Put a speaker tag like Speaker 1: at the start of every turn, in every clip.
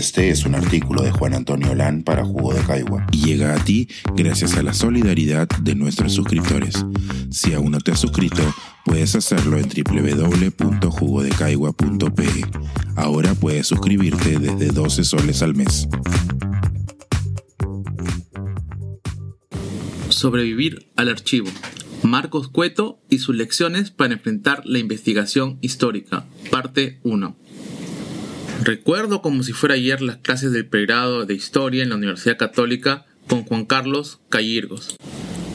Speaker 1: Este es un artículo de Juan Antonio Lan para Jugo de Caigua
Speaker 2: y llega a ti gracias a la solidaridad de nuestros suscriptores. Si aún no te has suscrito, puedes hacerlo en www.jugodecaigua.pe. Ahora puedes suscribirte desde 12 soles al mes.
Speaker 3: Sobrevivir al archivo. Marcos Cueto y sus lecciones para enfrentar la investigación histórica. Parte 1. Recuerdo como si fuera ayer las clases del pregrado de Historia en la Universidad Católica con Juan Carlos Callirgos.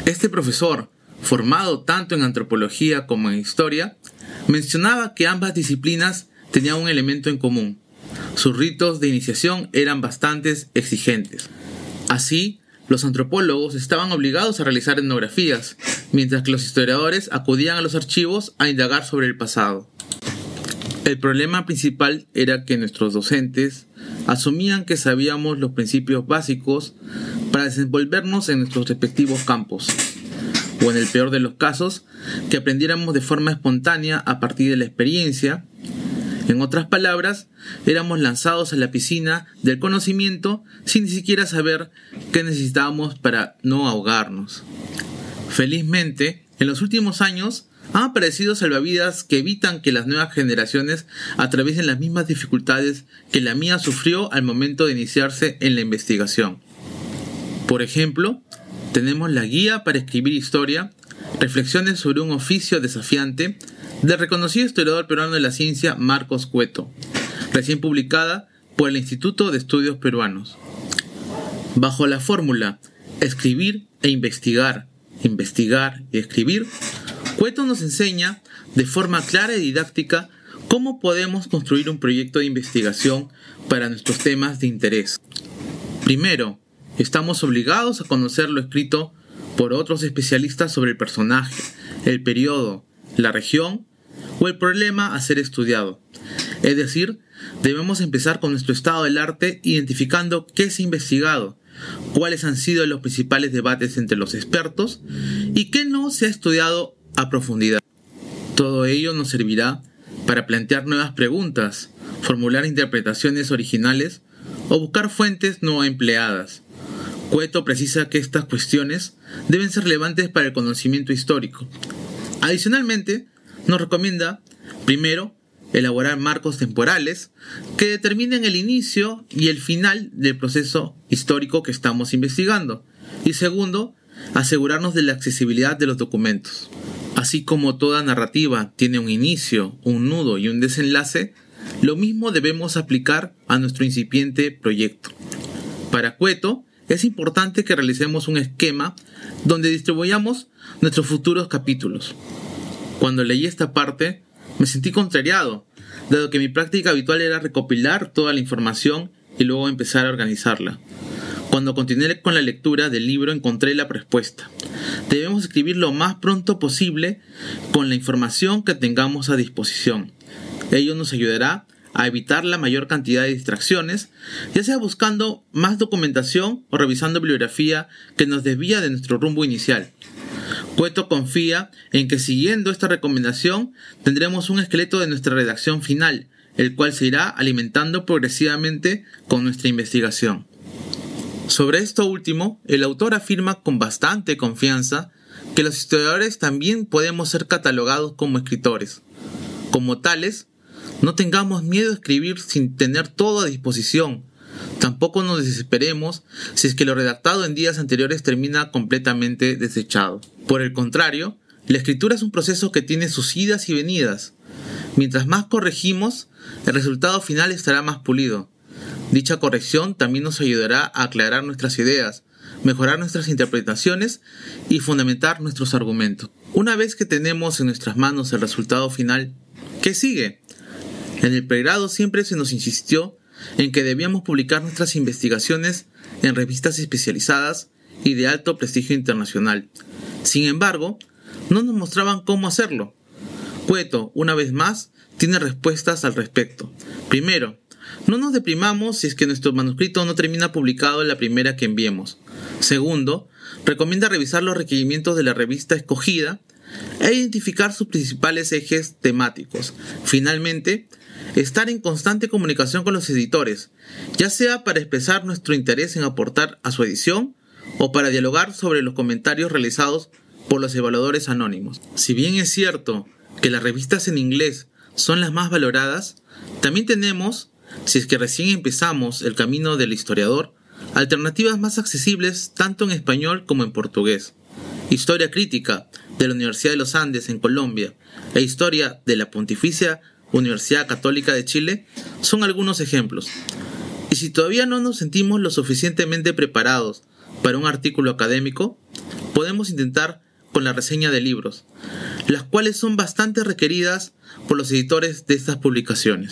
Speaker 3: Este profesor, formado tanto en antropología como en historia, mencionaba que ambas disciplinas tenían un elemento en común. Sus ritos de iniciación eran bastante exigentes. Así, los antropólogos estaban obligados a realizar etnografías, mientras que los historiadores acudían a los archivos a indagar sobre el pasado. El problema principal era que nuestros docentes asumían que sabíamos los principios básicos para desenvolvernos en nuestros respectivos campos, o en el peor de los casos, que aprendiéramos de forma espontánea a partir de la experiencia. En otras palabras, éramos lanzados a la piscina del conocimiento sin ni siquiera saber qué necesitábamos para no ahogarnos. Felizmente, en los últimos años, han aparecido salvavidas que evitan que las nuevas generaciones atraviesen las mismas dificultades que la mía sufrió al momento de iniciarse en la investigación. Por ejemplo, tenemos la guía para escribir historia, reflexiones sobre un oficio desafiante, del reconocido historiador peruano de la ciencia Marcos Cueto, recién publicada por el Instituto de Estudios Peruanos. Bajo la fórmula escribir e investigar, investigar y escribir, Cueto nos enseña de forma clara y didáctica cómo podemos construir un proyecto de investigación para nuestros temas de interés. Primero, estamos obligados a conocer lo escrito por otros especialistas sobre el personaje, el periodo, la región o el problema a ser estudiado. Es decir, debemos empezar con nuestro estado del arte identificando qué se ha investigado, cuáles han sido los principales debates entre los expertos y qué no se ha estudiado a profundidad. Todo ello nos servirá para plantear nuevas preguntas, formular interpretaciones originales o buscar fuentes no empleadas. Cueto precisa que estas cuestiones deben ser relevantes para el conocimiento histórico. Adicionalmente, nos recomienda, primero, elaborar marcos temporales que determinen el inicio y el final del proceso histórico que estamos investigando. Y segundo, asegurarnos de la accesibilidad de los documentos. Así como toda narrativa tiene un inicio, un nudo y un desenlace, lo mismo debemos aplicar a nuestro incipiente proyecto. Para Cueto, es importante que realicemos un esquema donde distribuyamos nuestros futuros capítulos. Cuando leí esta parte, me sentí contrariado, dado que mi práctica habitual era recopilar toda la información y luego empezar a organizarla. Cuando continué con la lectura del libro encontré la respuesta. Debemos escribir lo más pronto posible con la información que tengamos a disposición. Ello nos ayudará a evitar la mayor cantidad de distracciones, ya sea buscando más documentación o revisando bibliografía que nos desvía de nuestro rumbo inicial. Cueto confía en que siguiendo esta recomendación tendremos un esqueleto de nuestra redacción final, el cual se irá alimentando progresivamente con nuestra investigación. Sobre esto último, el autor afirma con bastante confianza que los historiadores también podemos ser catalogados como escritores. Como tales, no tengamos miedo a escribir sin tener todo a disposición. Tampoco nos desesperemos si es que lo redactado en días anteriores termina completamente desechado. Por el contrario, la escritura es un proceso que tiene sus idas y venidas. Mientras más corregimos, el resultado final estará más pulido. Dicha corrección también nos ayudará a aclarar nuestras ideas, mejorar nuestras interpretaciones y fundamentar nuestros argumentos. Una vez que tenemos en nuestras manos el resultado final, ¿qué sigue? En el pregrado siempre se nos insistió en que debíamos publicar nuestras investigaciones en revistas especializadas y de alto prestigio internacional. Sin embargo, no nos mostraban cómo hacerlo. Cueto, una vez más, tiene respuestas al respecto. Primero, no nos deprimamos si es que nuestro manuscrito no termina publicado en la primera que enviemos. Segundo, recomienda revisar los requerimientos de la revista escogida e identificar sus principales ejes temáticos. Finalmente, estar en constante comunicación con los editores, ya sea para expresar nuestro interés en aportar a su edición o para dialogar sobre los comentarios realizados por los evaluadores anónimos. Si bien es cierto que las revistas en inglés son las más valoradas, también tenemos, si es que recién empezamos el camino del historiador, alternativas más accesibles tanto en español como en portugués. Historia crítica de la Universidad de los Andes en Colombia e Historia de la Pontificia Universidad Católica de Chile son algunos ejemplos. Y si todavía no nos sentimos lo suficientemente preparados para un artículo académico, podemos intentar con la reseña de libros, las cuales son bastante requeridas por los editores de estas publicaciones.